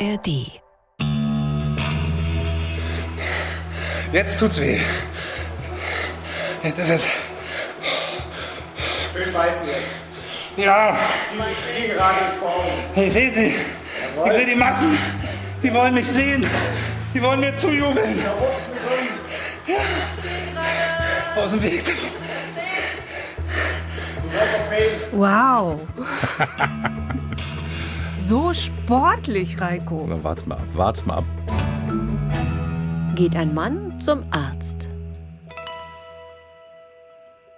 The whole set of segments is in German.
ARD. Jetzt tut's weh. Jetzt ist es. Schön beißen jetzt. Ja, Sie gerade ins ich sehe sie. Ich sehe die Massen. Die wollen mich sehen. Die wollen mir zujubeln. Ja. Aus dem Weg. Wow. so sportlich, Reiko. Na, Wart's mal ab, wart's mal ab. geht ein Mann zum Arzt.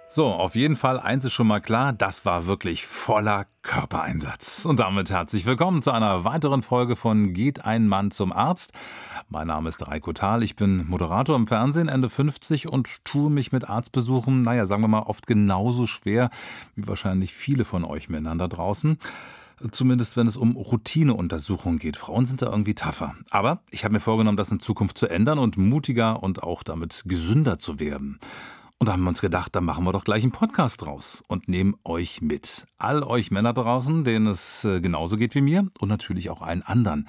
So, auf jeden Fall, eins ist schon mal klar, das war wirklich voller Körpereinsatz. Und damit herzlich willkommen zu einer weiteren Folge von Geht ein Mann zum Arzt. Mein Name ist Reiko Thal, ich bin Moderator im Fernsehen, Ende 50 und tue mich mit Arztbesuchen, naja, sagen wir mal, oft genauso schwer wie wahrscheinlich viele von euch Männern da draußen. Zumindest wenn es um Routineuntersuchungen geht. Frauen sind da irgendwie tougher. Aber ich habe mir vorgenommen, das in Zukunft zu ändern und mutiger und auch damit gesünder zu werden. Und da haben wir uns gedacht, da machen wir doch gleich einen Podcast draus und nehmen euch mit. All euch Männer draußen, denen es äh, genauso geht wie mir und natürlich auch allen anderen.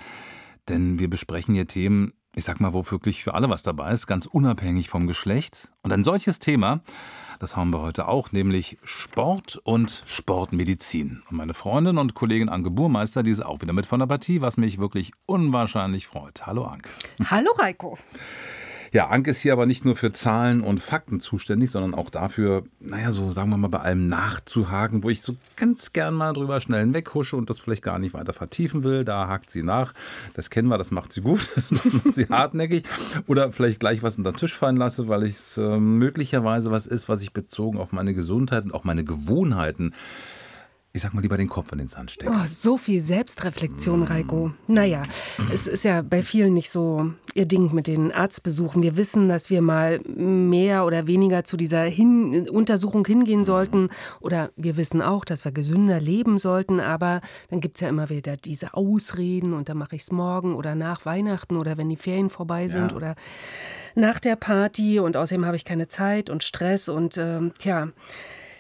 Denn wir besprechen hier Themen, ich sag mal, wo wirklich für alle was dabei ist, ganz unabhängig vom Geschlecht. Und ein solches Thema, das haben wir heute auch, nämlich Sport und Sportmedizin. Und meine Freundin und Kollegin Anke Burmeister, die ist auch wieder mit von der Partie, was mich wirklich unwahrscheinlich freut. Hallo Anke. Hallo, Reiko. Ja, Anke ist hier aber nicht nur für Zahlen und Fakten zuständig, sondern auch dafür, naja, so sagen wir mal, bei allem nachzuhaken, wo ich so ganz gern mal drüber schnell hinweghusche und das vielleicht gar nicht weiter vertiefen will. Da hakt sie nach. Das kennen wir, das macht sie gut, das macht sie hartnäckig. Oder vielleicht gleich was unter den Tisch fallen lasse, weil es äh, möglicherweise was ist, was ich bezogen auf meine Gesundheit und auch meine Gewohnheiten ich sag mal lieber den Kopf in den Sand stecken. Oh, so viel Selbstreflexion, Reiko. Naja, es ist ja bei vielen nicht so ihr Ding mit den Arztbesuchen. Wir wissen, dass wir mal mehr oder weniger zu dieser Hin Untersuchung hingehen sollten. Oder wir wissen auch, dass wir gesünder leben sollten. Aber dann gibt es ja immer wieder diese Ausreden und dann mache ich es morgen oder nach Weihnachten oder wenn die Ferien vorbei sind Ja. oder nach der Party. Und außerdem habe ich keine Zeit und Stress und ähm, tja.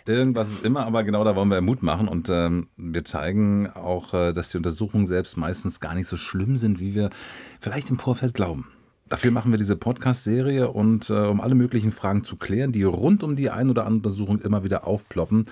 Irgendwas ist immer, aber genau da wollen wir Mut machen und ähm, wir zeigen auch, äh, dass die Untersuchungen selbst meistens gar nicht so schlimm sind, wie wir vielleicht im Vorfeld glauben. Dafür machen wir diese Podcast-Serie und äh, um alle möglichen Fragen zu klären, die rund um die ein oder andere Untersuchung immer wieder aufploppen.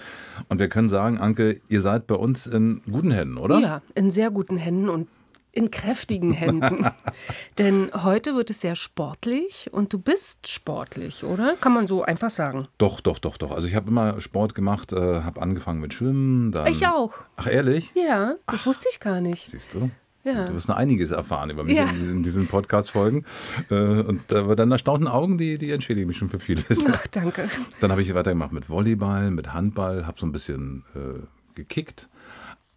Und wir können sagen, Anke, ihr seid bei uns in guten Händen, oder? Ja, in sehr guten Händen und in kräftigen Händen. Denn heute wird es sehr sportlich und du bist sportlich, oder? Kann man so einfach sagen. Doch, doch, doch, doch. Also ich habe immer Sport gemacht, äh, habe angefangen mit Schwimmen. Dann Ich auch. Ach, ehrlich? Ja, das wusste ich gar nicht. Siehst du? Ja. Du wirst noch einiges erfahren über mich Ja. in diesen, Podcast-Folgen. Äh, Und äh, deine erstaunten Augen, die, die entschädigen mich schon für vieles. Ach, danke. Dann habe ich weitergemacht mit Volleyball, mit Handball, habe so ein bisschen äh, gekickt.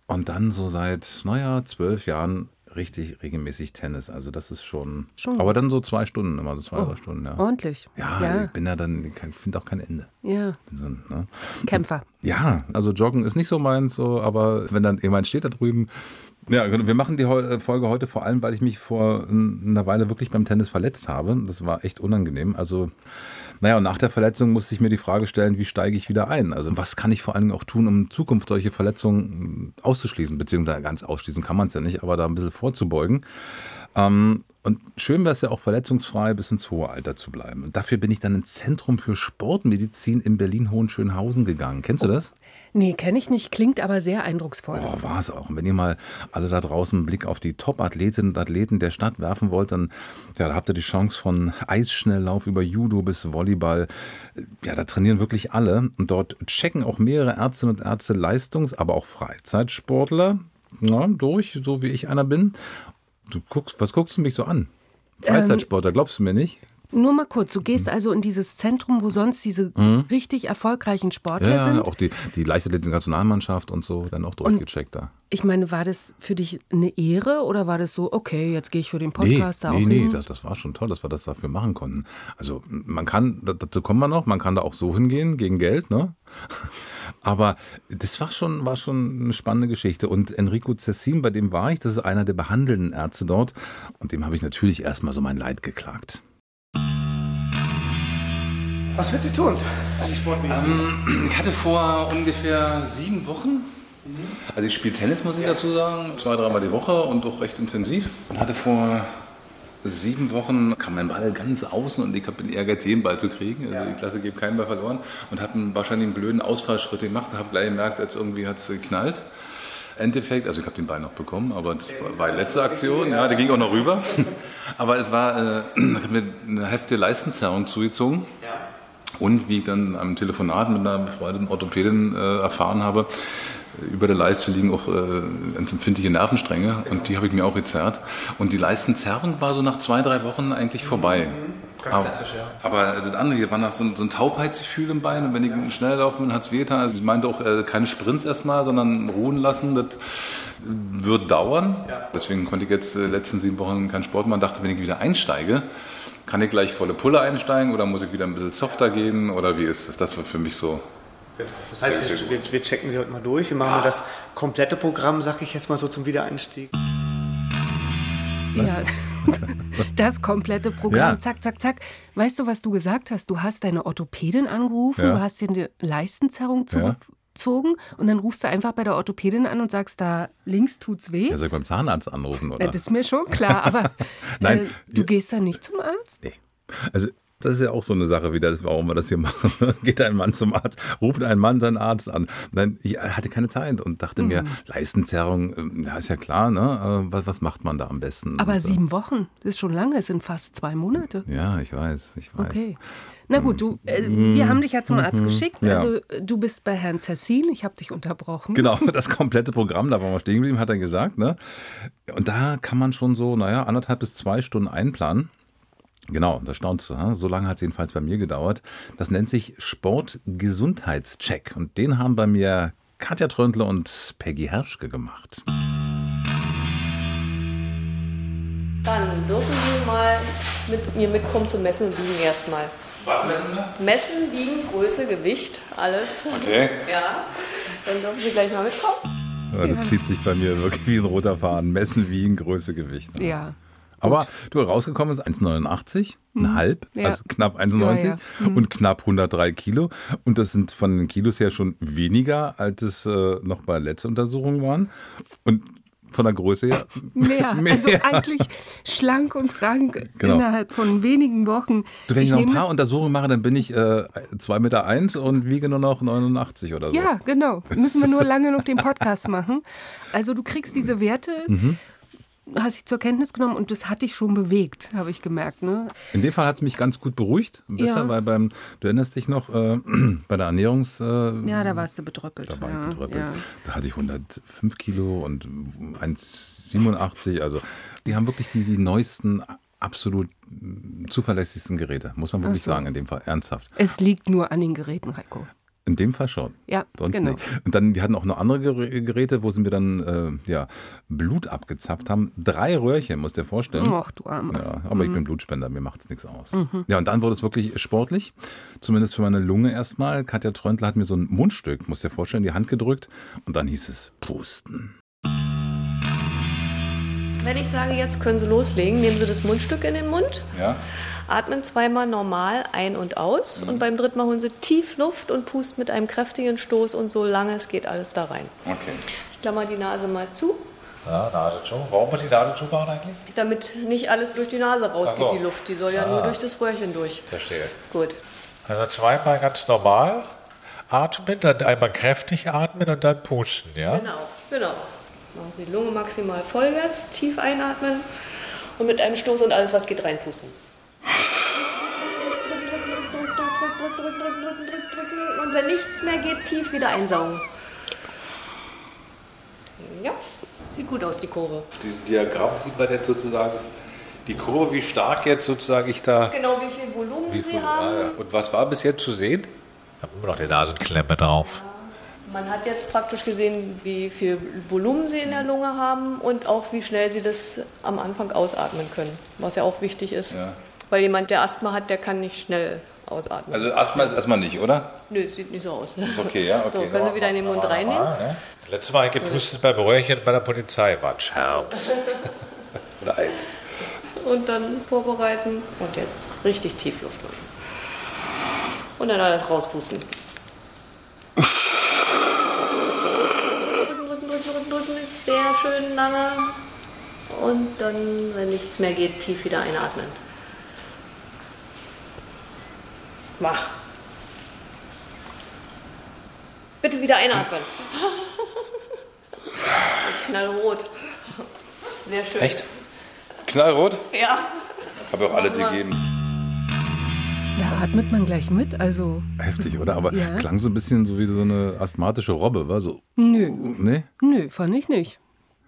Und dann so seit, naja, zwölf Jahren richtig regelmäßig Tennis. Also das ist schon. Schon aber dann so zwei Stunden, immer so zwei, drei Stunden, ja. Ordentlich. Ja, ja. ich bin ja dann, ich finde auch kein Ende. ja. So ne? Kämpfer. Ja, also Joggen ist nicht so meins, so, aber wenn dann jemand steht da drüben. Ja, wir machen die Heu- Folge heute vor allem, weil ich mich vor einer Weile wirklich beim Tennis verletzt habe. Das war echt unangenehm. Also, naja, und nach der Verletzung musste ich mir die Frage stellen, wie steige ich wieder ein? Also, was kann ich vor Dingen auch tun, um in Zukunft solche Verletzungen auszuschließen? Beziehungsweise ganz ausschließen kann man es ja nicht, aber da ein bisschen vorzubeugen. Ähm, und schön wäre es ja auch verletzungsfrei bis ins hohe Alter zu bleiben. Und dafür bin ich dann ins Zentrum für Sportmedizin in Berlin-Hohenschönhausen gegangen. Kennst du das? Nee, kenne ich nicht, klingt aber sehr eindrucksvoll. Oh, war es auch. Und wenn ihr mal alle da draußen einen Blick auf die Top-Athletinnen und Athleten der Stadt werfen wollt, dann ja, da habt ihr die Chance von Eisschnelllauf über Judo bis Volleyball. Ja, da trainieren wirklich alle. Und dort checken auch mehrere Ärztinnen und Ärzte Leistungs-, aber auch Freizeitsportler ja, durch, so wie ich einer bin. Du guckst, was guckst du mich so an? Freizeitsportler, glaubst du mir nicht? Nur mal kurz, du gehst also in dieses Zentrum, wo sonst diese richtig erfolgreichen Sportler Mhm. Ja, sind. auch die, die Leichtathletik-Nationalmannschaft und so, dann auch durchgecheckt da. Ich meine, war das für dich eine Ehre oder war das so, okay, jetzt gehe ich für den Nee, Podcast da nee, auch nee, hin? das, das war schon toll, dass wir das dafür machen konnten. Also man kann, da- dazu kommen wir noch, man kann da auch so hingehen, gegen Geld, ne? Aber das war schon, war schon eine spannende Geschichte. Und Enrico Cessin, bei dem war ich, das ist einer der behandelnden Ärzte dort. Und dem habe ich natürlich erstmal so mein Leid geklagt. Was wird sie tun? Die Sportmedizin. Ich hatte vor ungefähr sieben Wochen Also ich spiele Tennis, muss ich dazu sagen, zwei, dreimal die Woche und auch recht intensiv. Und hatte vor sieben Wochen, kam mein Ball ganz außen und ich habe den Ehrgeiz, jeden Ball zu kriegen. Also die Klasse gibt keinen Ball verloren und habe wahrscheinlich einen blöden Ausfallschritt gemacht und habe gleich gemerkt, als irgendwie hat es geknallt. Endeffekt, also ich habe den Ball noch bekommen, aber das war die letzte Aktion, ja, der ging auch noch rüber. Aber es war, äh, ich habe mir eine heftige Leistenzerrung zugezogen. Und wie ich dann am Telefonat mit einer befreundeten Orthopädin äh, erfahren habe, über der Leiste liegen auch äh, empfindliche Nervenstränge und die habe ich mir auch gezerrt. Und die Leistenzerrung war so nach zwei, drei Wochen eigentlich vorbei. Ganz aber, klassisch, ja. aber das andere hier war nach so, ein- so ein Taubheitsgefühl im Bein und wenn ich schnell laufen bin, hat es wehgetan. Also ich meinte auch äh, keine Sprints erstmal, sondern ruhen lassen. Das wird dauern. Ja. Deswegen konnte ich jetzt äh, letzten sieben Wochen keinen Sport machen. Dachte, wenn ich wieder einsteige, kann ich gleich volle Pulle einsteigen oder muss ich wieder ein bisschen softer gehen oder wie ist das? Das war für mich so. Genau. Das heißt, wir, wir, wir checken sie heute mal durch. Wir machen mal das komplette Programm, sag ich jetzt mal so zum Wiedereinstieg. Ja, das komplette Programm, Ja. zack, zack, zack. Weißt du, was du gesagt hast? Du hast deine Orthopädin angerufen, Ja. du hast dir eine Leistenzerrung zugezogen und dann rufst du einfach bei der Orthopädin an und sagst, da links tut's weh. Ja, soll ich beim Zahnarzt anrufen, oder? Das ist mir schon klar, aber Nein. äh, du gehst dann nicht zum Arzt? Nee. Also das ist ja auch so eine Sache wieder, warum wir das hier machen. Geht ein Mann zum Arzt, ruft ein Mann seinen Arzt an. Nein, ich hatte keine Zeit und dachte mir, Mhm. Leistenzerrung, ähm, ja ist ja klar, ne? Äh, Was, was macht man da am besten? Aber Und, äh, sieben Wochen, das ist schon lange, es sind fast zwei Monate. Ja, ich weiß, ich weiß. Okay. Na gut, du, äh, wir haben dich ja zum Arzt geschickt. Mhm. Ja. Also du bist bei Herrn Zessin, ich habe dich unterbrochen. Genau, das komplette Programm, da waren wir stehen geblieben, hat er gesagt. Ne? Und da kann man schon so, naja, anderthalb bis zwei Stunden einplanen. Genau, da staunst du. So lange hat es jedenfalls bei mir gedauert. Das nennt sich Sportgesundheitscheck. Und den haben bei mir Katja Tröndle und Peggy Herschke gemacht. Dann dürfen Sie mal mit mir mitkommen zum Messen und Wiegen erstmal. Was messen wir? Messen, Wiegen, Größe, Gewicht, alles. Okay. Ja, dann dürfen Sie gleich mal mitkommen. Ja, das zieht sich bei mir wirklich wie ein roter Faden. Messen, Wiegen, Größe, Gewicht. Ja. Aber du rausgekommen ist 1,89, ein halb, Ja. also knapp 1,90 Ja, ja. und knapp 103 Kilo. Und das sind von den Kilos her schon weniger, als es äh, noch bei letzter Untersuchung waren. Und von der Größe her Mehr. Mehr. Also eigentlich schlank und rank Genau. innerhalb von wenigen Wochen. Du, wenn ich, noch ein paar Untersuchungen mache, dann bin ich äh, 2,1 Meter eins und wiege nur noch 89 oder so. Ja, genau. Müssen wir nur lange noch den Podcast machen. Also du kriegst diese Werte, Mhm. Hast sie zur Kenntnis genommen und das hat dich schon bewegt, habe ich gemerkt. Ne? In dem Fall hat es mich ganz gut beruhigt, bisschen, Ja. weil beim, du erinnerst dich noch, äh, bei der Ernährungs... Äh, Ja, da warst du bedröppelt. Da war ja, ich bedröppelt. Ja. Da hatte ich 105 Kilo und 1,87. Also die haben wirklich die, die neuesten, absolut zuverlässigsten Geräte, muss man wirklich so. sagen, in dem Fall. Ernsthaft. Es liegt nur an den Geräten, Heiko. In dem Fall schon. Ja, Sonst genau. nicht. Und dann, die hatten auch noch andere Gerä- Geräte, wo sie mir dann äh, ja, Blut abgezapft haben. Drei Röhrchen, musst du dir vorstellen. Ach du Arme. Ja, aber ich bin Blutspender, mir macht es nichts aus. Ja, und dann wurde es wirklich sportlich, zumindest für meine Lunge erstmal. Katja Tröntler hat mir so ein Mundstück, musst du dir vorstellen, in die Hand gedrückt und dann hieß es Pusten. Wenn ich sage, jetzt können Sie loslegen, nehmen Sie das Mundstück in den Mund, Ja? Atmen zweimal normal ein und aus und beim dritten Mal holen Sie tief Luft und pusten mit einem kräftigen Stoß und so lange es geht alles da rein. Okay. Ich klammer die Nase mal zu, Ja, Nadel zu. Warum muss die Nadel zumachen eigentlich? damit nicht alles durch die Nase rausgeht, so. die Luft. Die soll ja nur durch das Röhrchen durch. Verstehe. Gut. Also zweimal ganz normal atmen, dann einmal kräftig atmen und dann pusten, ja? Genau, genau. Machen Sie die Lunge maximal vollwärts, tief einatmen und mit einem Stoß und alles, was geht, reinpusten. Und wenn nichts mehr geht, tief wieder einsaugen. Ja, sieht gut aus, die Kurve. Die Diagramm sieht man jetzt sozusagen die Kurve, wie stark jetzt sozusagen ich da. Genau, wie viel Volumen Wie Sie viel, haben. ah, ja. Und was war bis jetzt zu sehen? Ich habe immer noch die Nasenklemme drauf. Man hat jetzt praktisch gesehen, wie viel Volumen Sie in der Lunge haben und auch wie schnell Sie das am Anfang ausatmen können, was ja auch wichtig ist. Ja. Weil jemand, der Asthma hat, der kann nicht schnell ausatmen. Also Asthma ist erstmal nicht, oder? Nö, sieht nicht so aus. Ist okay, ja? Okay. So, können Sie wieder in den Mund reinnehmen. Ne? Letztes Mal gepustet beim Röhrchen bei der Polizei. War ein Scherz. Nein. Und dann vorbereiten und jetzt richtig tief Luft machen. Und dann alles rauspusten. drücken, sehr schön lange. Und dann, wenn nichts mehr geht, tief wieder einatmen. Mach. Bitte wieder einatmen. Knallrot. Sehr schön. Echt? Knallrot? Ja. Habe auch alle gegeben. Da atmet man gleich mit, also. Heftig, oder? Aber Ja. klang so ein bisschen so wie so eine asthmatische Robbe, war so. Nö, Nee? nö, fand ich nicht.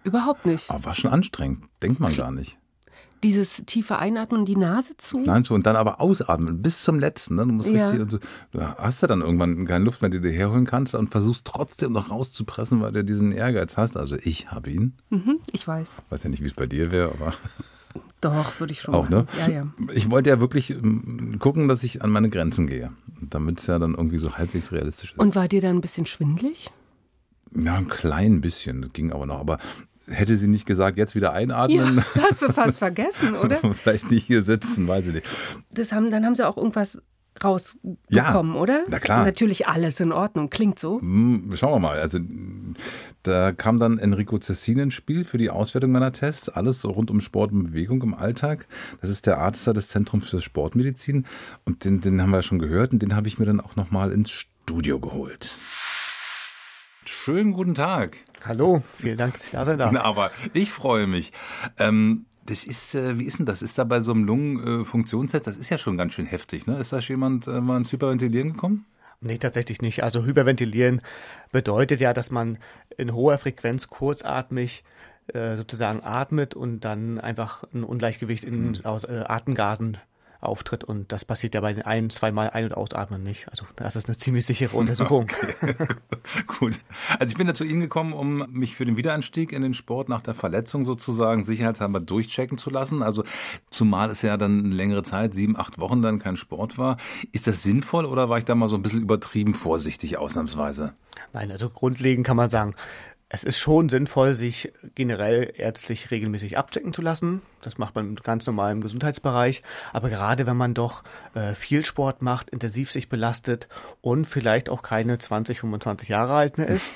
Überhaupt nicht. Aber war schon anstrengend. Denkt man gar nicht. Dieses tiefe Einatmen, die Nase zu. Nein, so, und dann aber ausatmen, bis zum letzten. Ne? Du musst Ja. richtig, und so, du hast ja dann irgendwann keine Luft mehr, die du herholen kannst und versuchst trotzdem noch rauszupressen, weil du diesen Ehrgeiz hast. Also ich habe ihn. Mhm, ich weiß. Weiß ja nicht, wie es bei dir wäre, aber Doch, würde ich schon auch, ne? Ja, ja. Ich wollte ja wirklich ähm, gucken, dass ich an meine Grenzen gehe. Damit es ja dann irgendwie so halbwegs realistisch ist. Und war dir dann ein bisschen schwindlig? ja, ein klein bisschen, das ging aber noch. Aber hätte sie nicht gesagt, jetzt wieder Ja, einatmen, hast du fast vergessen, oder? vielleicht nicht hier sitzen, weiß ich nicht. Das haben, dann haben sie auch irgendwas rausbekommen, Ja, oder? na klar. Natürlich alles in Ordnung, klingt so. Hm, Schauen wir mal. Also da kam dann Enrico Cessin ins Spiel für die Auswertung meiner Tests. Alles so rund um Sport und Bewegung im Alltag. Das ist der Arzt da des Zentrums für Sportmedizin. Und den, den haben wir schon gehört und den habe ich mir dann auch nochmal ins Studio geholt. Schönen guten Tag. Hallo, vielen Dank, dass ich da sein darf. Na, aber ich freue mich. Ähm, das ist, äh, wie ist denn das? Ist da bei so einem Lungenfunktionstest, das ist ja schon ganz schön heftig, ne? Ist da jemand äh, mal ins Hyperventilieren gekommen? Nee, tatsächlich nicht. Also Hyperventilieren bedeutet ja, dass man in hoher Frequenz kurzatmig äh, sozusagen atmet und dann einfach ein Ungleichgewicht in, aus äh, Atemgasen auftritt. Und das passiert ja bei den ein-, zweimal Ein- und Ausatmen nicht. Also das ist eine ziemlich sichere Untersuchung. Gut. Also ich bin da zu Ihnen gekommen, um mich für den Wiederanstieg in den Sport nach der Verletzung sozusagen sicherheitshalber durchchecken zu lassen. Also zumal es ja dann eine längere Zeit, sieben, acht Wochen dann kein Sport war. Ist das sinnvoll oder war ich da mal so ein bisschen übertrieben vorsichtig ausnahmsweise? Nein, also grundlegend kann man sagen, es ist schon sinnvoll, sich generell ärztlich regelmäßig abchecken zu lassen. Das macht man ganz normal im Gesundheitsbereich. Aber gerade wenn man doch äh, viel Sport macht, intensiv sich belastet und vielleicht auch keine 20, 25 Jahre alt mehr ist,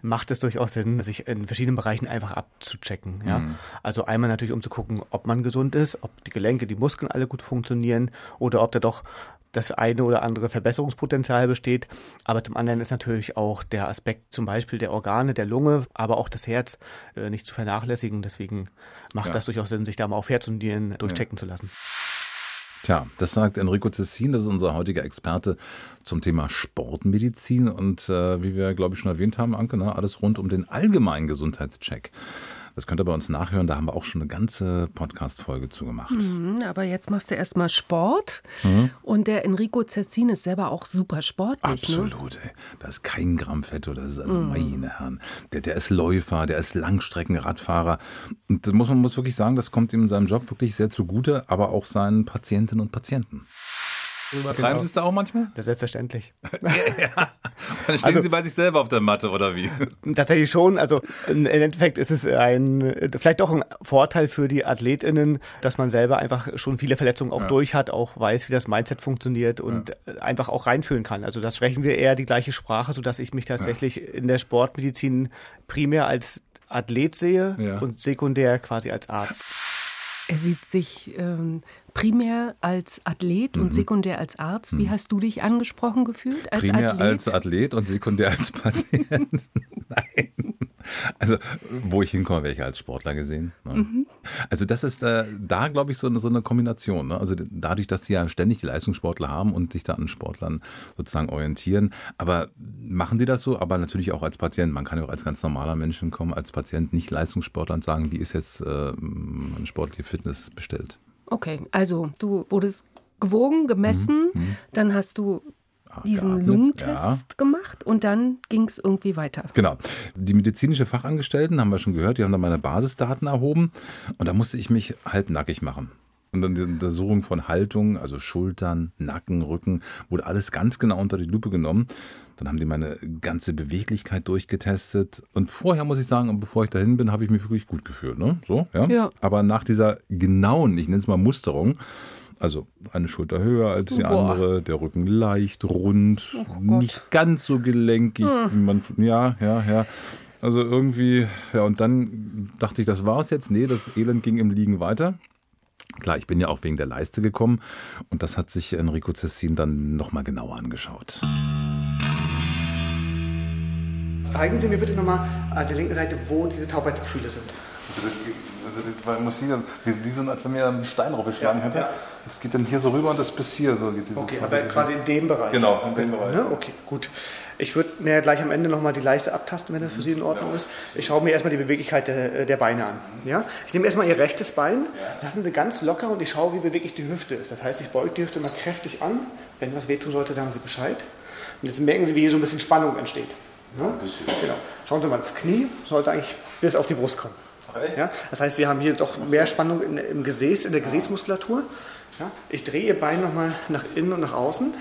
macht es durchaus Sinn, sich in verschiedenen Bereichen einfach abzuchecken. Ja? Also einmal natürlich, um zu gucken, ob man gesund ist, ob die Gelenke, die Muskeln alle gut funktionieren oder ob da doch das eine oder andere Verbesserungspotenzial besteht. Aber zum anderen ist natürlich auch der Aspekt zum Beispiel der Organe, der Lunge, aber auch das Herz äh, nicht zu vernachlässigen. Deswegen macht Ja. das durchaus Sinn, sich da mal auf Herz und Nieren durchchecken zu lassen. Tja, das sagt Enrico Cessin, das ist unser heutiger Experte zum Thema Sportmedizin und äh, wie wir, glaube ich, schon erwähnt haben, Anke, ne, alles rund um den allgemeinen Gesundheitscheck. Das könnt ihr bei uns nachhören, da haben wir auch schon eine ganze Podcast-Folge zu gemacht. Mhm, Aber jetzt machst du erstmal Sport. Mhm. Und der Enrico Cessin ist selber auch super sportlich. Ne? Absolut, ey. Da ist kein Gramm Fett oder das ist also meine Herren. Der, der ist Läufer, der ist Langstreckenradfahrer. Und das muss man muss wirklich sagen, das kommt ihm in seinem Job wirklich sehr zugute, aber auch seinen Patientinnen und Patienten. Treiben Sie es da auch manchmal? Das ist selbstverständlich. Dann stehen Also- Sie bei sich selber auf der Matte oder wie? Tatsächlich schon. Also im Endeffekt ist es ein vielleicht auch ein Vorteil für die AthletInnen, dass man selber einfach schon viele Verletzungen auch durch hat, auch weiß, wie das Mindset funktioniert und einfach auch reinfühlen kann. Also das sprechen wir eher die gleiche Sprache, sodass ich mich tatsächlich in der Sportmedizin primär als Athlet sehe Ja. und sekundär quasi als Arzt. Er sieht sich ähm, primär als Athlet und sekundär als Arzt. Wie hast du dich angesprochen gefühlt als Mhm. Primär Athlet? als Athlet und sekundär als Patient. Nein. Also, wo ich hinkomme, wäre ich als Sportler gesehen. Ne? Mhm. Also, das ist äh, da, glaube ich, so eine, so eine Kombination. Ne? Also, dadurch, dass die ja ständig die Leistungssportler haben und sich da an Sportlern sozusagen orientieren. Aber machen die das so? Aber natürlich auch als Patient. Man kann ja auch als ganz normaler Mensch hinkommen, als Patient nicht Leistungssportler und sagen, wie ist jetzt äh, meine sportliche Fitness bestellt. Okay, also du wurdest gewogen, gemessen, dann hast du diesen Mhm. geatmet, Lungentest gemacht und dann ging es irgendwie weiter. Genau. Die medizinische Fachangestellten haben wir schon gehört, die haben dann meine Basisdaten erhoben und da musste ich mich halbnackig machen. Und dann die Untersuchung von Haltung, also Schultern, Nacken, Rücken, wurde alles ganz genau unter die Lupe genommen. Dann haben die meine ganze Beweglichkeit durchgetestet. Und vorher muss ich sagen, bevor ich dahin bin, habe ich mich wirklich gut gefühlt. Ne? So, ja? Ja. Aber nach dieser genauen, ich nenne es mal Musterung, also eine Schulter höher als die Boah. andere, der Rücken leicht, rund, Gott. nicht ganz so gelenkig, wie man, ja, ja, ja. Also irgendwie, ja, und dann dachte ich, das war's jetzt. Nee, das Elend ging im Liegen weiter. Klar, ich bin ja auch wegen der Leiste gekommen und das hat sich Enrico Cessin dann nochmal genauer angeschaut. Zeigen Sie mir bitte nochmal an der linken Seite, wo diese Taubheitsgefühle sind. Also, man muss hier, wie, wie so, als wenn mir einen Stein draufgeschlagen hätte. Ja. Das geht dann hier so rüber und das bis hier. So geht okay, aber quasi in dem Bereich. Genau, in dem Bereich. Ne? Okay, gut. Ich würde mir gleich am Ende nochmal die Leiste abtasten, wenn das für Sie in Ordnung ja. ist. Ich schaue mir erstmal die Beweglichkeit der, der, Beine an. Ja? Ich nehme erstmal Ihr rechtes Bein, lassen Sie ganz locker und ich schaue, wie beweglich die Hüfte ist. Das heißt, ich beuge die Hüfte mal kräftig an. Wenn was wehtun sollte, sagen Sie Bescheid. Und jetzt merken Sie, wie hier so ein bisschen Spannung entsteht. Ja? Genau. Schauen Sie mal, das Knie sollte eigentlich bis auf die Brust kommen. Ja? Das heißt, Sie haben hier doch mehr Spannung in, im Gesäß, in der Gesäßmuskulatur. Ja? Ich drehe Ihr Bein nochmal nach innen und nach außen.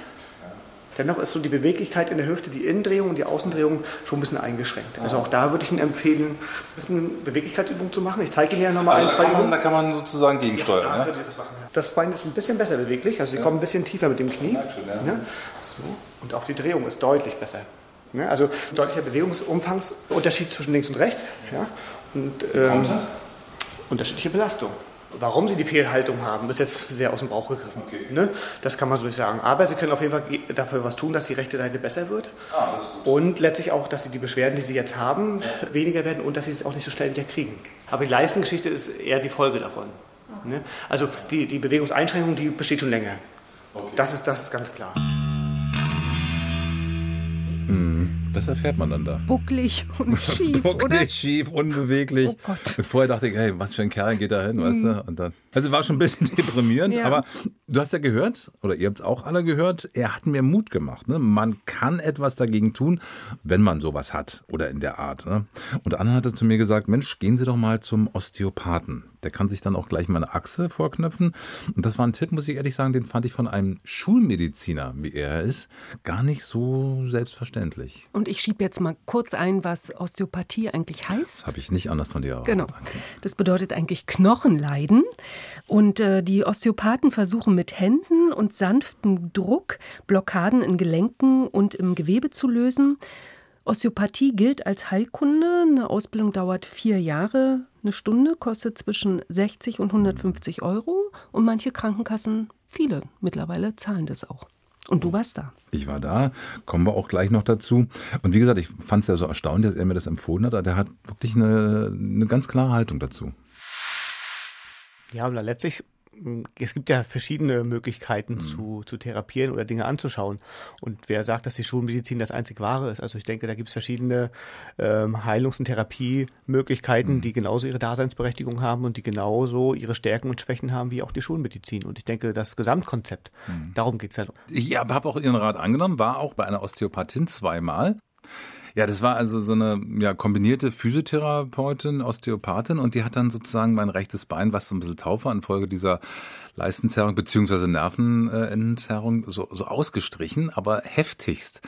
Dennoch ist so die Beweglichkeit in der Hüfte, die Innendrehung und die Außendrehung schon ein bisschen eingeschränkt. Also auch da würde ich Ihnen empfehlen, ein bisschen Beweglichkeitsübung zu machen. Ich zeige Ihnen ja nochmal also ein, zwei Übungen. Da kann man sozusagen gegensteuern. Ja, ja? Das Bein ist ein bisschen besser beweglich, also Sie kommen ein bisschen tiefer mit dem Knie. Ja. So. Und auch die Drehung ist deutlich besser. Also deutlicher Bewegungsumfangsunterschied zwischen links und rechts. Ja? Und ähm, unterschiedliche Belastung. Warum sie die Fehlhaltung haben, ist jetzt sehr aus dem Bauch gegriffen. Okay. Ne? Das kann man so nicht sagen. Aber sie können auf jeden Fall dafür was tun, dass die rechte Seite besser wird. Ah, und letztlich auch, dass sie die Beschwerden, die sie jetzt haben, ja. weniger werden und dass sie es auch nicht so schnell wieder kriegen. Aber die Leistengeschichte ist eher die Folge davon. Okay. Ne? Also die, die Bewegungseinschränkung, die besteht schon länger. Okay. Das, ist, das ist ganz klar. Das erfährt man dann da. Bucklig und schief, Bucklig, oder? schief, unbeweglich. Oh Gott. Vorher dachte ich, hey, was für ein Kerl geht da hin, mhm. weißt du? Und dann, also war schon ein bisschen deprimierend, ja. aber du hast ja gehört, oder ihr habt es auch alle gehört, er hat mir Mut gemacht. Ne? Man kann etwas dagegen tun, wenn man sowas hat oder in der Art. Ne? Und andere hatte zu mir gesagt, Mensch, gehen Sie doch mal zum Osteopathen. Der kann sich dann auch gleich mal eine Achse vorknöpfen. Und das war ein Tipp, muss ich ehrlich sagen, den fand ich von einem Schulmediziner, wie er ist, gar nicht so selbstverständlich. Und ich schiebe jetzt mal kurz ein, was Osteopathie eigentlich heißt. Das habe ich nicht anders von dir erwartet. Genau. Das bedeutet eigentlich Knochenleiden. Und äh, die Osteopathen versuchen mit Händen und sanftem Druck Blockaden in Gelenken und im Gewebe zu lösen. Osteopathie gilt als Heilkunde. Eine Ausbildung dauert vier Jahre. Eine Stunde kostet zwischen 60 und 150 Euro. Und manche Krankenkassen, viele mittlerweile, zahlen das auch. Und du warst da. Ich war da, kommen wir auch gleich noch dazu. Und wie gesagt, ich fand es ja so erstaunlich, dass er mir das empfohlen hat. Der hat wirklich eine, eine ganz klare Haltung dazu. Ja, letztlich es gibt ja verschiedene Möglichkeiten mhm. zu, zu therapieren oder Dinge anzuschauen. Und wer sagt, dass die Schulmedizin das einzig wahre ist? Also ich denke, da gibt es verschiedene ähm, Heilungs- und Therapiemöglichkeiten, mhm. die genauso ihre Daseinsberechtigung haben und die genauso ihre Stärken und Schwächen haben wie auch die Schulmedizin. Und ich denke, das Gesamtkonzept, mhm. darum geht es ja. Ich habe auch Ihren Rat angenommen, war auch bei einer Osteopathin zweimal. Ja, das war also so eine ja, kombinierte Physiotherapeutin, Osteopathin und die hat dann sozusagen mein rechtes Bein, was so ein bisschen taub war, infolge dieser Leistenzerrung beziehungsweise Nervenentzerrung so, so ausgestrichen, aber heftigst.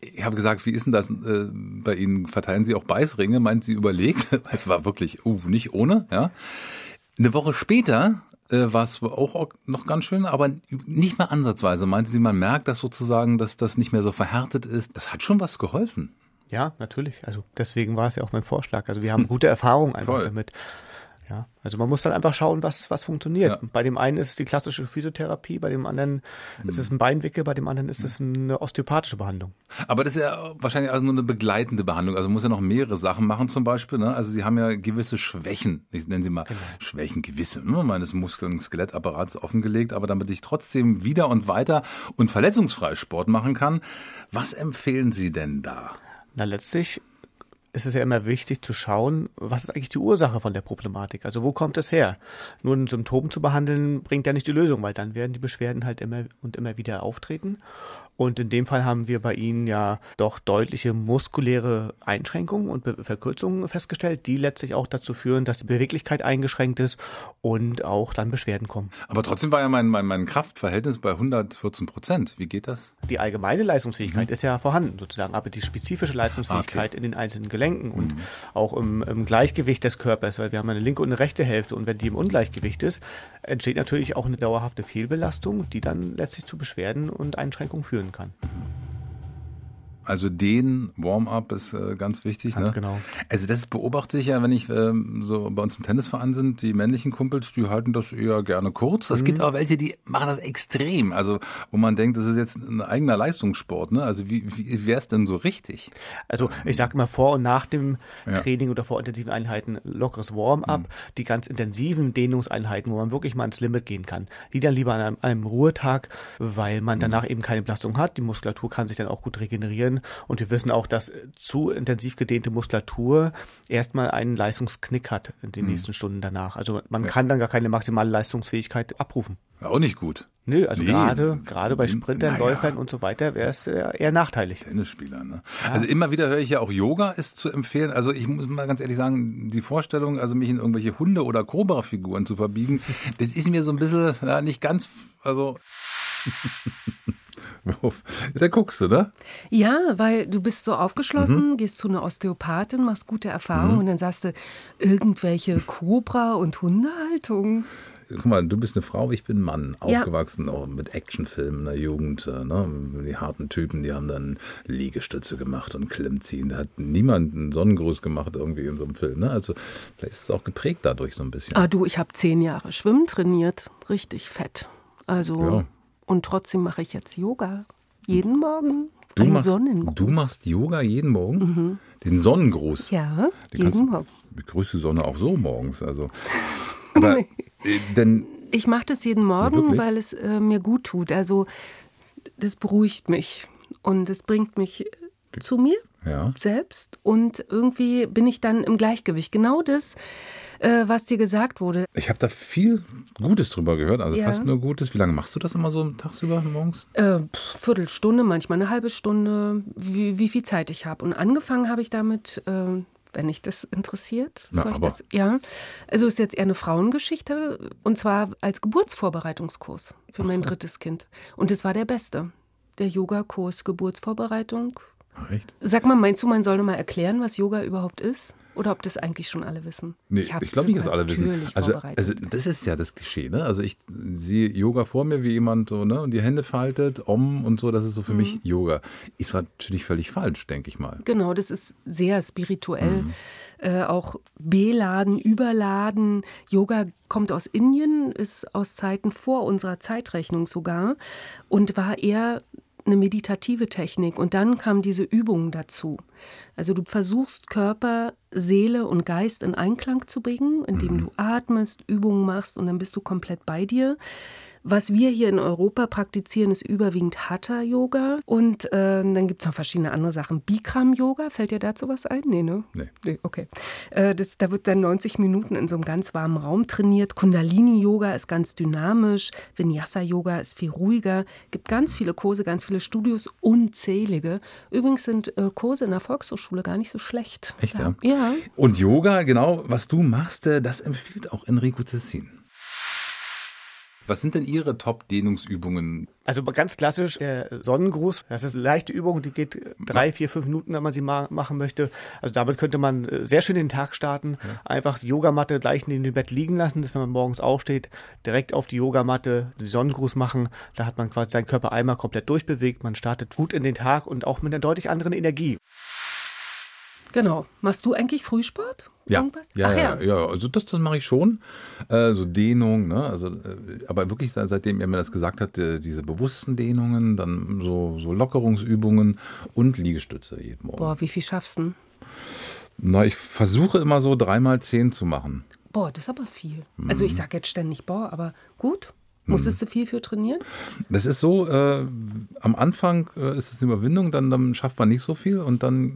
Ich habe gesagt, wie ist denn das äh, bei Ihnen? Verteilen Sie auch Beißringe? Meint sie überlegt? Es war wirklich, uh, nicht ohne, ja. Eine Woche später äh, war es auch noch ganz schön, aber nicht mal ansatzweise. Meinte sie, man merkt, dass sozusagen, dass das nicht mehr so verhärtet ist. Das hat schon was geholfen. Ja, natürlich. Also deswegen war es ja auch mein Vorschlag. Also wir haben gute Erfahrungen einfach Toll. damit. Ja, also man muss dann einfach schauen, was, was funktioniert. Ja. Bei dem einen ist es die klassische Physiotherapie, bei dem anderen mhm. ist es ein Beinwickel, bei dem anderen ist es eine osteopathische Behandlung. Aber das ist ja wahrscheinlich also nur eine begleitende Behandlung. Also man muss ja noch mehrere Sachen machen zum Beispiel. Ne? Also Sie haben ja gewisse Schwächen, ich nenne sie mal genau. Schwächen, gewisse ne? meines Muskel- und Skelettapparats offengelegt. Aber damit ich trotzdem wieder und weiter und verletzungsfrei Sport machen kann, was empfehlen Sie denn da? Na, letztlich ist es ja immer wichtig zu schauen, was ist eigentlich die Ursache von der Problematik? Also wo kommt es her? Nur ein Symptom zu behandeln bringt ja nicht die Lösung, weil dann werden die Beschwerden halt immer und immer wieder auftreten. Und in dem Fall haben wir bei Ihnen ja doch deutliche muskuläre Einschränkungen und Be Verkürzungen festgestellt, die letztlich auch dazu führen, dass die Beweglichkeit eingeschränkt ist und auch dann Beschwerden kommen. Aber trotzdem war ja mein, mein, mein Kraftverhältnis bei 114 Prozent. Wie geht das? Die allgemeine Leistungsfähigkeit mhm. ist ja vorhanden sozusagen, aber die spezifische Leistungsfähigkeit okay. in den einzelnen Gelenken mhm. und auch im, im Gleichgewicht des Körpers, weil wir haben eine linke und eine rechte Hälfte und wenn die im Ungleichgewicht ist, entsteht natürlich auch eine dauerhafte Fehlbelastung, die dann letztlich zu Beschwerden und Einschränkungen führen kann. Also den Warm-up ist äh, ganz wichtig. Ganz ne? genau. Also das beobachte ich ja, wenn ich ähm, so bei uns im Tennisverein sind, die männlichen Kumpels, die halten das eher gerne kurz. Es Mhm. gibt aber welche, die machen das extrem. Also wo man denkt, das ist jetzt ein eigener Leistungssport. Ne? Also wie, wie wäre es denn so richtig? Also ich sage immer vor und nach dem Ja. Training oder vor intensiven Einheiten lockeres Warm-up, die ganz intensiven Dehnungseinheiten, wo man wirklich mal ins Limit gehen kann. Die dann lieber an einem, einem Ruhetag, weil man danach eben keine Belastung hat. Die Muskulatur kann sich dann auch gut regenerieren und wir wissen auch, dass äh, zu intensiv gedehnte Muskulatur erstmal einen Leistungsknick hat in den nächsten Stunden danach. Also man kann dann gar keine maximale Leistungsfähigkeit abrufen. Auch nicht gut. Nö, also Nee. gerade gerade bei Sprintern, Naja. Läufern und so weiter wäre es eher eher nachteilig. Tennisspieler. Ne? Also immer wieder höre ich ja auch Yoga ist zu empfehlen. Also ich muss mal ganz ehrlich sagen, die Vorstellung, also mich in irgendwelche Hunde- oder Cobra-Figuren zu verbiegen, das ist mir so ein bisschen ja, nicht ganz, also da guckst du, ne? Ja, weil du bist so aufgeschlossen, gehst zu einer Osteopathin, machst gute Erfahrungen und dann sagst du irgendwelche Cobra- und Hundehaltung. Guck mal, du bist eine Frau, ich bin ein Mann, Ja. aufgewachsen auch mit Actionfilmen in der Jugend. äh, Ne? Die harten Typen, die haben dann Liegestütze gemacht und Klimmziehen. Da hat niemand einen Sonnengruß gemacht irgendwie in so einem Film. Ne? Also vielleicht ist es auch geprägt dadurch so ein bisschen. Ah, du, ich habe zehn Jahre Schwimmen trainiert. Richtig fett. Also, Ja. Und trotzdem mache ich jetzt Yoga. Jeden Morgen. Du Ein machst, Sonnengruß. du machst Yoga jeden Morgen? Den Sonnengruß? Ja, Den jeden Morgen. Die Sonne auch so morgens. Also. Aber äh, denn Ich mache das jeden Morgen, weil es äh, mir gut tut. Also, das beruhigt mich. Und es bringt mich zu mir ja. selbst. Und irgendwie bin ich dann im Gleichgewicht. Genau das, äh, was dir gesagt wurde. Ich habe da viel Gutes drüber gehört, also Ja. fast nur Gutes. Wie lange machst du das immer so tagsüber morgens? Äh, Viertelstunde, manchmal eine halbe Stunde, wie, wie viel Zeit ich habe. Und angefangen habe ich damit, äh, wenn dich das interessiert. Na, soll ich aber- das, ja. Also ist jetzt eher eine Frauengeschichte und zwar als Geburtsvorbereitungskurs für mein drittes Kind. Und es war der beste. Der Yogakurs Geburtsvorbereitung. Echt? Sag mal, meinst du, man soll mal erklären, was Yoga überhaupt ist? Oder ob das eigentlich schon alle wissen? Nee, ich, hab glaube nicht, das dass alle wissen. natürlich Also, vorbereitet. also das ist ja das Klischee, ne? Also ich sehe Yoga vor mir, wie jemand so, ne, und die Hände faltet, om und so, das ist so für Mhm. mich Yoga. Ist natürlich völlig falsch, denke ich mal. Genau, das ist sehr spirituell. Mhm. Äh, auch beladen, überladen. Yoga kommt aus Indien, ist aus Zeiten vor unserer Zeitrechnung sogar und war eher eine meditative Technik. Und dann kam diese Übung dazu. Also du versuchst Körper, Seele und Geist in Einklang zu bringen, indem du atmest, Übungen machst und dann bist du komplett bei dir. Was wir hier in Europa praktizieren, ist überwiegend Hatha-Yoga. Und äh, dann gibt es noch verschiedene andere Sachen. Bikram-Yoga, fällt dir dazu was ein? Nee, ne? Nee. Nee, okay. Äh, das, da wird dann 90 Minuten in so einem ganz warmen Raum trainiert. Kundalini-Yoga ist ganz dynamisch. Vinyasa-Yoga ist viel ruhiger. Gibt ganz viele Kurse, ganz viele Studios, unzählige. Übrigens sind äh, Kurse in der Volkshochschule gar nicht so schlecht. Echt, ja? Ja. Und Yoga, genau, was du machst, äh, das empfiehlt auch Enrico Cessin. Was sind denn Ihre Top-Dehnungsübungen? Also ganz klassisch der Sonnengruß. Das ist eine leichte Übung, die geht drei, vier, fünf Minuten, wenn man sie ma machen möchte. Also damit könnte man äh, sehr schön den Tag starten. Einfach die Yogamatte gleich neben dem Bett liegen lassen, dass wenn man morgens aufsteht, direkt auf die Yogamatte den Sonnengruß machen. Da hat man quasi seinen Körper einmal komplett durchbewegt. Man startet gut in den Tag und auch mit einer deutlich anderen Energie. Genau. Machst du eigentlich Frühsport? Ja, Irgendwas? ja, Ach ja, ja, also das, das mache ich schon. Äh, so Dehnung, ne? Also, äh, aber wirklich seit- seitdem er mir das gesagt hat, äh, diese bewussten Dehnungen, dann so, so Lockerungsübungen und Liegestütze jeden Morgen. Boah, wie viel schaffst du? denn? Na, ich versuche immer so dreimal zehn zu machen. Boah, das ist aber viel. Mhm. Also ich sage jetzt ständig boah, aber gut. Musstest du viel für trainieren? Das ist so, äh, am Anfang äh, ist es eine Überwindung, dann, dann schafft man nicht so viel und dann,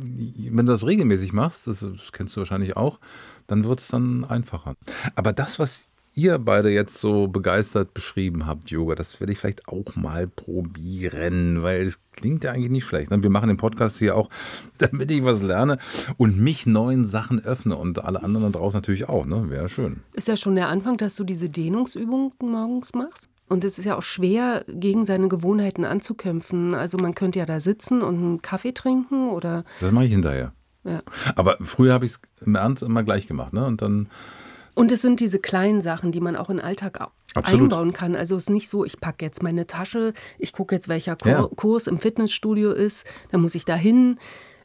wenn du das regelmäßig machst, das, das kennst du wahrscheinlich auch, dann wird es dann einfacher. Aber das, was ihr beide jetzt so begeistert beschrieben habt, Yoga, das werde ich vielleicht auch mal probieren, weil es klingt ja eigentlich nicht schlecht. ne? Wir machen den Podcast hier auch, damit ich was lerne und mich neuen Sachen öffne und alle anderen da draußen natürlich auch, ne? Wäre schön. Ist ja schon der Anfang, dass du diese Dehnungsübungen morgens machst. Und es ist ja auch schwer, gegen seine Gewohnheiten anzukämpfen. Also man könnte ja da sitzen und einen Kaffee trinken oder Das mache ich hinterher. ja. Aber früher habe ich es im Ernst immer gleich gemacht, ne? Und dann Und es sind diese kleinen Sachen, die man auch in den Alltag Absolut. einbauen kann. Also es ist nicht so, ich packe jetzt meine Tasche, ich gucke jetzt, welcher Kur ja. Kurs im Fitnessstudio ist, dann muss ich da hin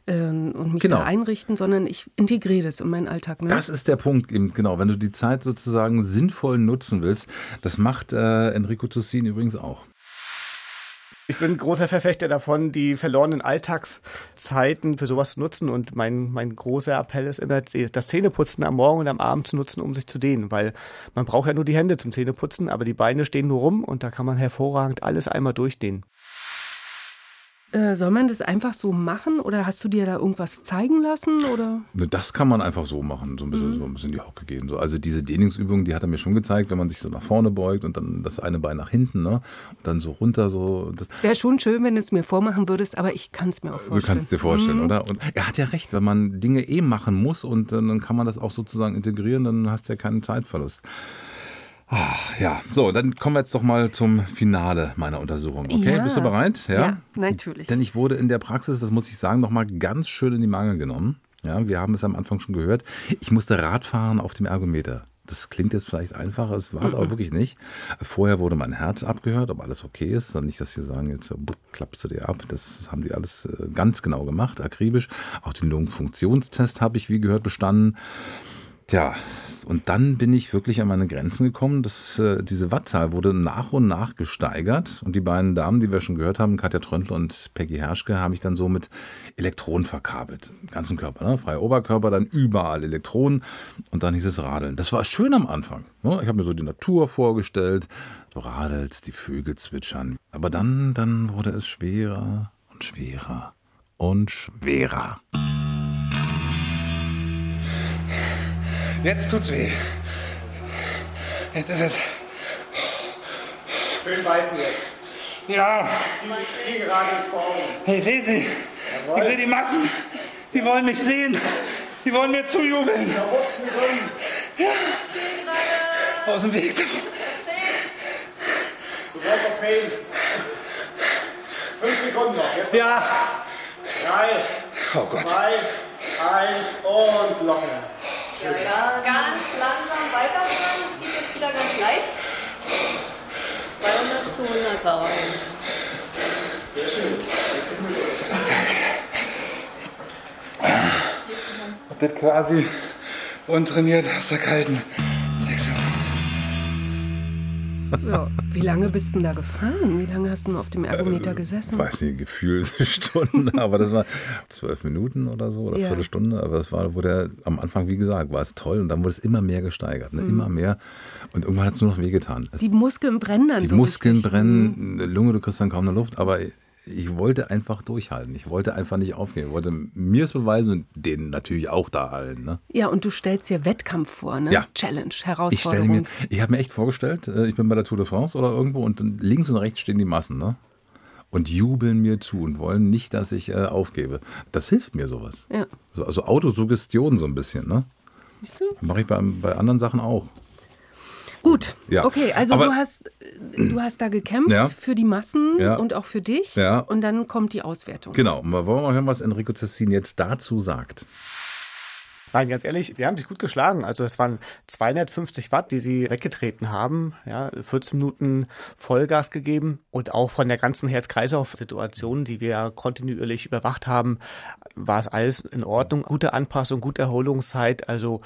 ähm, und mich genau. da einrichten, sondern ich integriere das in meinen Alltag. Ne? Das ist der Punkt, genau. Wenn du die Zeit sozusagen sinnvoll nutzen willst, das macht äh, Enrico Tussin übrigens auch. Ich bin großer Verfechter davon, die verlorenen Alltagszeiten für sowas zu nutzen. Und mein, mein großer Appell ist immer, das Zähneputzen am Morgen und am Abend zu nutzen, um sich zu dehnen. Weil man braucht ja nur die Hände zum Zähneputzen, aber die Beine stehen nur rum und da kann man hervorragend alles einmal durchdehnen. Äh, soll man das einfach so machen oder hast du dir da irgendwas zeigen lassen? Oder? Ne, das kann man einfach so machen, so ein bisschen, mhm. so ein bisschen in die Hocke gehen. So. Also diese Dehnungsübung, die hat er mir schon gezeigt, wenn man sich so nach vorne beugt und dann das eine Bein nach hinten, ne? Und dann so runter. So, das wäre schon schön, wenn du es mir vormachen würdest, aber ich kann es mir auch vorstellen. Du kannst es dir vorstellen, mhm. oder? Und er hat ja recht, wenn man Dinge eh machen muss und dann kann man das auch sozusagen integrieren, dann hast du ja keinen Zeitverlust. Ach, ja, so, dann kommen wir jetzt doch mal zum Finale meiner Untersuchung. Okay, ja. bist du bereit? Ja? ja, natürlich. Denn ich wurde in der Praxis, das muss ich sagen, noch mal ganz schön in die Mangel genommen. Ja, wir haben es am Anfang schon gehört. Ich musste Radfahren auf dem Ergometer. Das klingt jetzt vielleicht einfacher, es war es aber wirklich nicht. Vorher wurde mein Herz abgehört, ob alles okay ist. Dann nicht, dass sie sagen, jetzt klappst du dir ab. Das haben die alles äh, ganz genau gemacht, akribisch. Auch den Lungenfunktionstest habe ich, wie gehört, bestanden. Tja, und dann bin ich wirklich an meine Grenzen gekommen. Das, äh, diese Wattzahl wurde nach und nach gesteigert. Und die beiden Damen, die wir schon gehört haben, Katja Tröntl und Peggy Herschke, habe ich dann so mit Elektronen verkabelt. Den ganzen Körper, ne? freier Oberkörper, dann überall Elektronen. Und dann hieß es Radeln. Das war schön am Anfang. Ne? Ich habe mir so die Natur vorgestellt. Du radelst, die Vögel zwitschern. Aber dann, dann wurde es schwerer und schwerer und schwerer. Jetzt tut's weh. Jetzt ist es. Schön beißen jetzt. Ja. Zielgerade ist vor Augen. Ich sehe sie. Jawohl. Ich sehe die Massen. Die wollen mich sehen. Die wollen mir zujubeln. Ja. Aus dem Weg davon. Soweit auf Fame. Fünf Sekunden noch. Jetzt ja. Drei. Oh Gott. Zwei. Eins und locker. Ja, ja, ganz langsam weiterfahren. Es geht jetzt wieder ganz leicht. 200 zu 100 Gramm. Sehr schön. Das quasi untrainiert aus der kalten ja. Wie lange bist du denn da gefahren? Wie lange hast du auf dem Ergometer gesessen? Ich weiß nicht, gefühlt Stunden, aber das war zwölf Minuten oder so oder ja. Viertelstunde. Aber das war, wo der am Anfang, wie gesagt, war es toll und dann wurde es immer mehr gesteigert, ne? mhm. immer mehr. Und irgendwann hat es nur noch wehgetan. Die Muskeln brennen dann Die so Muskeln richtig. brennen, mhm. Lunge, du kriegst dann kaum eine Luft, aber ich wollte einfach durchhalten. Ich wollte einfach nicht aufgeben. Ich wollte mir es beweisen und denen natürlich auch da allen. Ne? Ja, und du stellst dir Wettkampf vor, ne? Ja. Challenge, Herausforderung. Ich, ich habe mir echt vorgestellt, äh, ich bin bei der Tour de France oder irgendwo und links und rechts stehen die Massen, ne? Und jubeln mir zu und wollen nicht, dass ich äh, aufgebe. Das hilft mir sowas. Ja. So, also Autosuggestion so ein bisschen, ne? Siehst du? Mache ich bei, bei anderen Sachen auch. Gut, ja. okay, also Aber, du hast du hast da gekämpft ja. für die Massen ja. und auch für dich ja. und dann kommt die Auswertung. Genau, wollen wir mal hören, was Enrico Tessin jetzt dazu sagt. Nein, ganz ehrlich, sie haben sich gut geschlagen. Also es waren 250 Watt, die sie weggetreten haben. Ja, 14 Minuten Vollgas gegeben und auch von der ganzen Herz-Kreislauf-Situation, die wir kontinuierlich überwacht haben, war es alles in Ordnung. Gute Anpassung, gute Erholungszeit. Also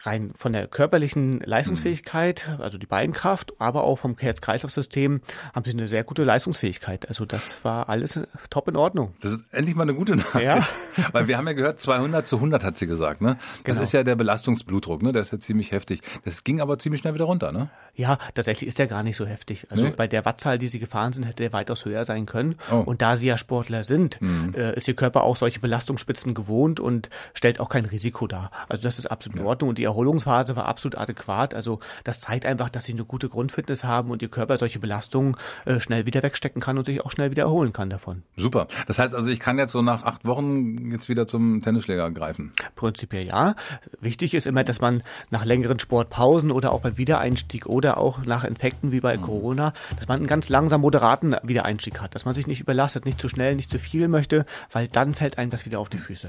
rein von der körperlichen Leistungsfähigkeit, also die Beinkraft, aber auch vom Herz-Kreislauf-System haben sie eine sehr gute Leistungsfähigkeit. Also das war alles top in Ordnung. Das ist endlich mal eine gute Nachricht. Ja. Weil wir haben ja gehört, 200 zu 100 hat sie gesagt. Ne? Das genau. ist ja der Belastungsblutdruck, ne? der ist ja ziemlich heftig. Das ging aber ziemlich schnell wieder runter. Ne? Ja, tatsächlich ist der gar nicht so heftig. Also nee. bei der Wattzahl, die sie gefahren sind, hätte der weitaus höher sein können. Oh. Und da sie ja Sportler sind, mhm. äh, ist ihr Körper auch solche Belastungsspitzen gewohnt und stellt auch kein Risiko dar. Also das ist absolut in Ordnung. Und die Erholungsphase war absolut adäquat. Also das zeigt einfach, dass sie eine gute Grundfitness haben und ihr Körper solche Belastungen äh, schnell wieder wegstecken kann und sich auch schnell wieder erholen kann davon. Super. Das heißt also, ich kann jetzt so nach acht Wochen jetzt wieder zum Tennisschläger greifen. Prinzipiell ja. Wichtig ist immer, dass man nach längeren Sportpausen oder auch beim Wiedereinstieg oder auch nach Infekten wie bei mhm. Corona, dass man einen ganz langsam moderaten Wiedereinstieg hat, dass man sich nicht überlastet, nicht zu schnell, nicht zu viel möchte, weil dann fällt einem das wieder auf die Füße.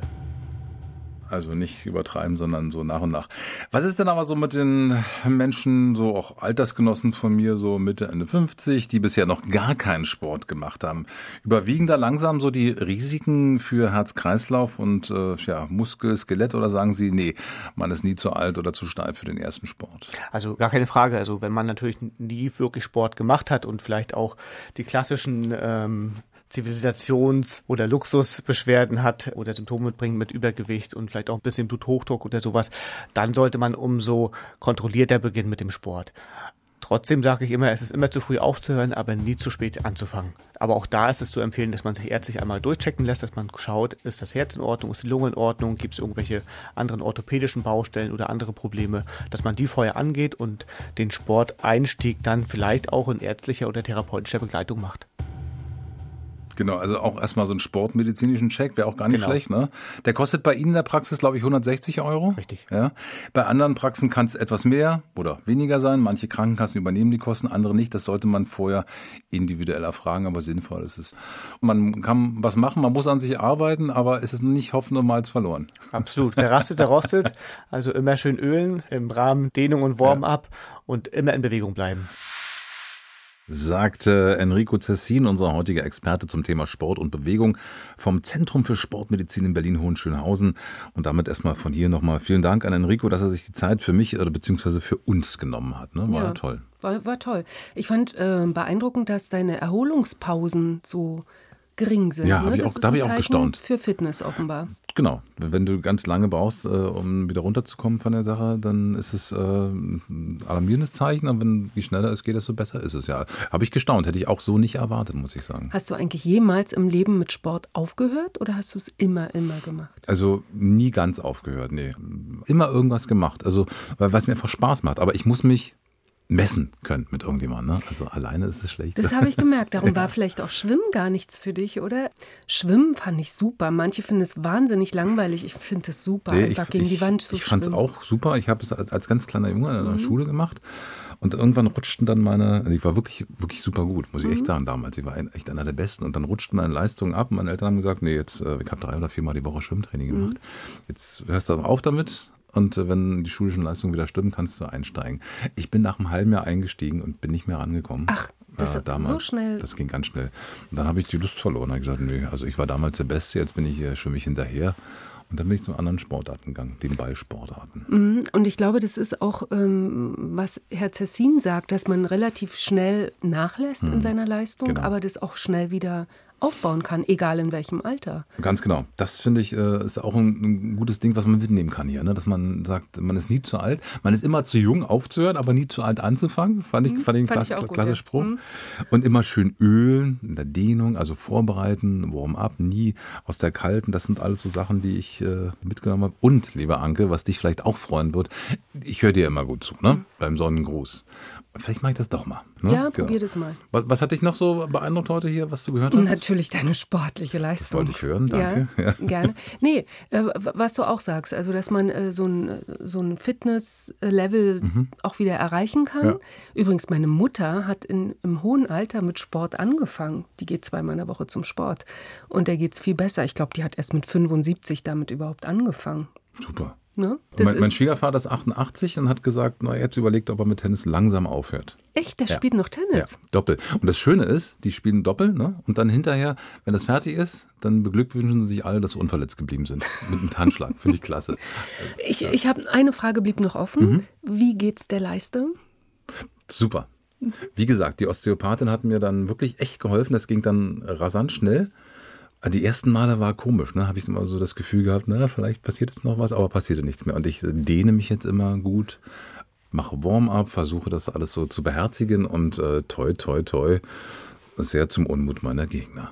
Also nicht übertreiben, sondern so nach und nach. Was ist denn aber so mit den Menschen, so auch Altersgenossen von mir, so Mitte, Ende 50, die bisher noch gar keinen Sport gemacht haben? Überwiegen da langsam so die Risiken für Herz-Kreislauf und äh, ja, Muskel, Skelett oder sagen Sie, nee, man ist nie zu alt oder zu steif für den ersten Sport? Also gar keine Frage. Also wenn man natürlich nie wirklich Sport gemacht hat und vielleicht auch die klassischen ähm, Zivilisations- oder Luxusbeschwerden hat oder Symptome mitbringt mit Übergewicht und vielleicht auch ein bisschen Bluthochdruck oder sowas, dann sollte man umso kontrollierter beginnen mit dem Sport. Trotzdem sage ich immer, es ist immer zu früh aufzuhören, aber nie zu spät anzufangen. Aber auch da ist es zu empfehlen, dass man sich ärztlich einmal durchchecken lässt, dass man schaut, ist das Herz in Ordnung, ist die Lunge in Ordnung, gibt es irgendwelche anderen orthopädischen Baustellen oder andere Probleme, dass man die vorher angeht und den Sporteinstieg dann vielleicht auch in ärztlicher oder therapeutischer Begleitung macht. Genau, also auch erstmal so einen sportmedizinischen Check wäre auch gar nicht genau. schlecht. Ne? Der kostet bei Ihnen in der Praxis, glaube ich, 160 Euro. Richtig. Ja. Bei anderen Praxen kann es etwas mehr oder weniger sein. Manche Krankenkassen übernehmen die Kosten, andere nicht. Das sollte man vorher individuell erfragen, aber sinnvoll ist es. Man kann was machen, man muss an sich arbeiten, aber es ist nicht Hoffen und Malz verloren. Absolut. Wer rastet, der rostet. Also immer schön ölen im Rahmen Dehnung und Warm-up ja. und immer in Bewegung bleiben sagte Enrico Cessin, unser heutiger Experte zum Thema Sport und Bewegung vom Zentrum für Sportmedizin in Berlin-Hohenschönhausen. Und damit erstmal von hier nochmal vielen Dank an Enrico, dass er sich die Zeit für mich oder beziehungsweise für uns genommen hat. Ne? War ja, toll. War, war toll. Ich fand äh, beeindruckend, dass deine Erholungspausen so gering sind. Ja, ne? ich auch, da habe ich auch gestaunt. Für Fitness offenbar. Genau. Wenn du ganz lange brauchst, äh, um wieder runterzukommen von der Sache, dann ist es äh, ein alarmierendes Zeichen. Aber wenn, je schneller es geht, desto besser ist es ja. Habe ich gestaunt. Hätte ich auch so nicht erwartet, muss ich sagen. Hast du eigentlich jemals im Leben mit Sport aufgehört oder hast du es immer, immer gemacht? Also nie ganz aufgehört, nee. Immer irgendwas gemacht. Also, weil es mir einfach Spaß macht. Aber ich muss mich messen können mit irgendjemandem. Ne? Also alleine ist es schlecht. Das habe ich gemerkt. Darum war vielleicht auch Schwimmen gar nichts für dich, oder? Schwimmen fand ich super. Manche finden es wahnsinnig langweilig. Ich finde es super, nee, einfach ich, gegen ich, die Wand zu ich schwimmen. Ich fand es auch super. Ich habe es als ganz kleiner Junge in der mhm. Schule gemacht. Und irgendwann rutschten dann meine, also ich war wirklich, wirklich super gut, muss ich echt mhm. sagen damals. Ich war echt einer der Besten. Und dann rutschten meine Leistungen ab. Und meine Eltern haben gesagt, nee, jetzt, äh, ich habe drei oder viermal die Woche Schwimmtraining gemacht. Mhm. Jetzt hörst du auf damit und äh, wenn die schulischen Leistungen wieder stimmen, kannst du einsteigen. Ich bin nach einem halben Jahr eingestiegen und bin nicht mehr rangekommen. Ach, das äh, damals. so schnell. Das ging ganz schnell. Und dann habe ich die Lust verloren. habe gesagt, nee, also ich war damals der Beste, jetzt bin ich hier schwimme ich hinterher. Und dann bin ich zu anderen Sportarten gegangen, den Ballsportarten. Mhm. Und ich glaube, das ist auch, ähm, was Herr Zessin sagt, dass man relativ schnell nachlässt mhm. in seiner Leistung, genau. aber das auch schnell wieder aufbauen kann, egal in welchem Alter. Ganz genau. Das finde ich äh, ist auch ein, gutes Ding, was man mitnehmen kann hier. Ne? Dass man sagt, man ist nie zu alt. Man ist immer zu jung aufzuhören, aber nie zu alt anzufangen. Fand ich, mhm, fand ich einen fand klasse, ich klasse Spruch. Mhm. Und immer schön ölen in der Dehnung, also vorbereiten, Warm-up, nie aus der kalten. Das sind alles so Sachen, die ich äh, mitgenommen habe. Und, lieber Anke, was dich vielleicht auch freuen wird, ich höre dir immer gut zu, ne? Mhm. beim Sonnengruß. Vielleicht mache ich das doch mal. Ne? Ja, genau. probier das mal. Was, was, hat dich noch so beeindruckt heute hier, was du gehört hast? Natürlich deine sportliche Leistung. Das wollte ich hören, danke. Ja, ja. gerne. Nee, äh, was du auch sagst, also dass man äh, so ein, so ein Fitness-Level mhm. auch wieder erreichen kann. Ja. Übrigens, meine Mutter hat in, im hohen Alter mit Sport angefangen. Die geht zweimal in der Woche zum Sport. Und der geht es viel besser. Ich glaube, die hat erst mit 75 damit überhaupt angefangen. Super. Ne? Mein, mein, Schwiegervater ist 88 und hat gesagt, na, er hat überlegt, ob er mit Tennis langsam aufhört. Echt? Der ja. spielt noch Tennis? Ja, Doppel. Und das Schöne ist, die spielen Doppel, ne? Und dann hinterher, wenn das fertig ist, dann beglückwünschen sie sich alle, dass sie unverletzt geblieben sind. Mit einem Handschlag. Finde ich klasse. Ich, ja. ich habe eine Frage blieb noch offen. Mhm. Wie geht's der Leiste? Super. Wie gesagt, die Osteopathin hat mir dann wirklich echt geholfen. Das ging dann rasant schnell. Die ersten Male war komisch, ne? Habe ich immer so das Gefühl gehabt, na, vielleicht passiert jetzt noch was, aber passierte nichts mehr. Und ich dehne mich jetzt immer gut, mache Warm-up, versuche das alles so zu beherzigen und äh, toi, toi, toi, sehr zum Unmut meiner Gegner.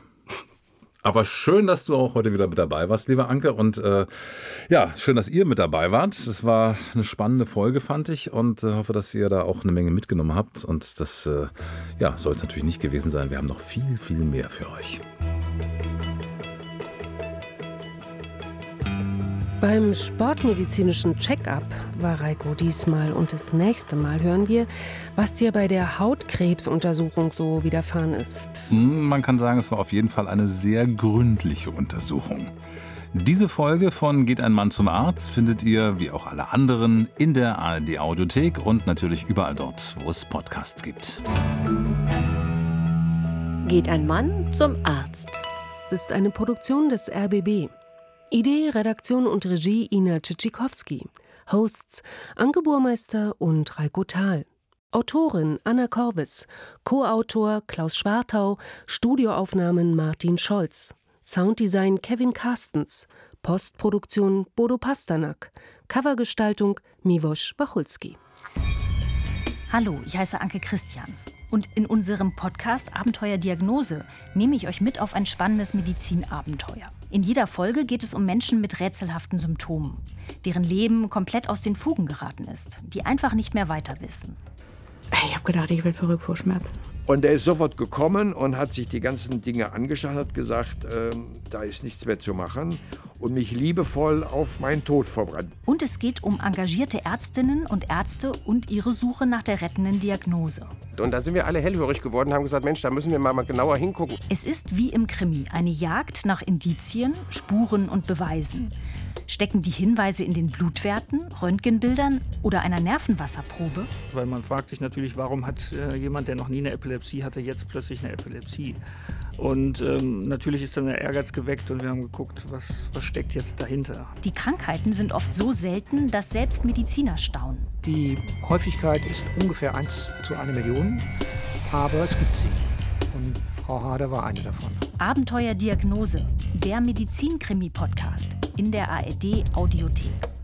Aber schön, dass du auch heute wieder mit dabei warst, lieber Anke. Und äh, ja, schön, dass ihr mit dabei wart. Es war eine spannende Folge, fand ich. Und äh, hoffe, dass ihr da auch eine Menge mitgenommen habt. Und das äh, ja, soll es natürlich nicht gewesen sein. Wir haben noch viel, viel mehr für euch. Beim sportmedizinischen Check-up war Reiko diesmal und das nächste Mal hören wir, was dir bei der Hautkrebsuntersuchung so widerfahren ist. Hm, man kann sagen, es war auf jeden Fall eine sehr gründliche Untersuchung. Diese Folge von Geht ein Mann zum Arzt findet ihr, wie auch alle anderen, in der ARD Audiothek und natürlich überall dort, wo es Podcasts gibt. Geht ein Mann zum Arzt. Das ist eine Produktion des RBB. Idee, Redaktion und Regie Ina Tschitschikowski. Hosts Anke Burmeister und Reiko Thal. Autorin Anna Korwitz. Co-Autor Klaus Schwartau. Studioaufnahmen Martin Scholz. Sounddesign Kevin Carstens. Postproduktion Bodo Pasternak. Covergestaltung Miwosch Wachulski. Hallo, ich heiße Anke Christians und in unserem Podcast Abenteuer Diagnose nehme ich euch mit auf ein spannendes Medizinabenteuer. In jeder Folge geht es um Menschen mit rätselhaften Symptomen, deren Leben komplett aus den Fugen geraten ist, die einfach nicht mehr weiter wissen. Ich habe gedacht, ich werde verrückt vor Schmerzen. Und er ist sofort gekommen und hat sich die ganzen Dinge angeschaut, hat gesagt, ähm, da ist nichts mehr zu machen und mich liebevoll auf meinen Tod vorbereitet. Und es geht um engagierte Ärztinnen und Ärzte und ihre Suche nach der rettenden Diagnose. Und da sind wir alle hellhörig geworden, haben gesagt, Mensch, da müssen wir mal, mal genauer hingucken. Es ist wie im Krimi eine Jagd nach Indizien, Spuren und Beweisen. Stecken die Hinweise in den Blutwerten, Röntgenbildern oder einer Nervenwasserprobe? Weil man fragt sich natürlich, warum hat äh, jemand, der noch nie eine Epilepsie hatte, jetzt plötzlich eine Epilepsie? Und ähm, natürlich ist dann der Ehrgeiz geweckt und wir haben geguckt, was, was steckt jetzt dahinter. Die Krankheiten sind oft so selten, dass selbst Mediziner staunen. Die Häufigkeit ist ungefähr 1 zu 1 Million, aber es gibt sie. Und Frau Hader war eine davon. Abenteuer Diagnose, der Medizinkrimi-Podcast in der ARD Audiothek.